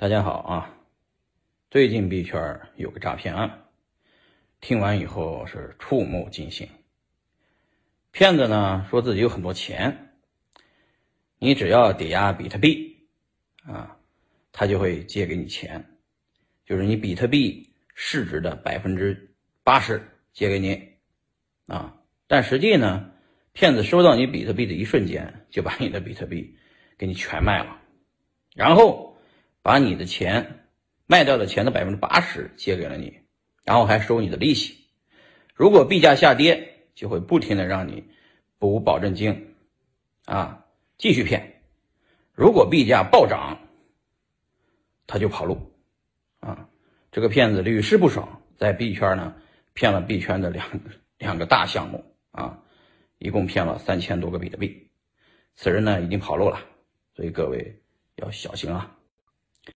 大家好啊！最近币圈有个诈骗案，听完以后是触目惊心。骗子呢说自己有很多钱，你只要抵押比特币啊，他就会借给你钱，就是你比特币市值的百分之八十借给你啊。但实际呢，骗子收到你比特币的一瞬间，就把你的比特币给你全卖了，然后。把你的钱卖掉的钱的百分之八十借给了你，然后还收你的利息。如果币价下跌，就会不停的让你补保证金，啊，继续骗。如果币价暴涨，他就跑路，啊，这个骗子屡试不爽，在币圈呢骗了币圈的两两个大项目，啊，一共骗了三千多个比特币。此人呢已经跑路了，所以各位要小心啊。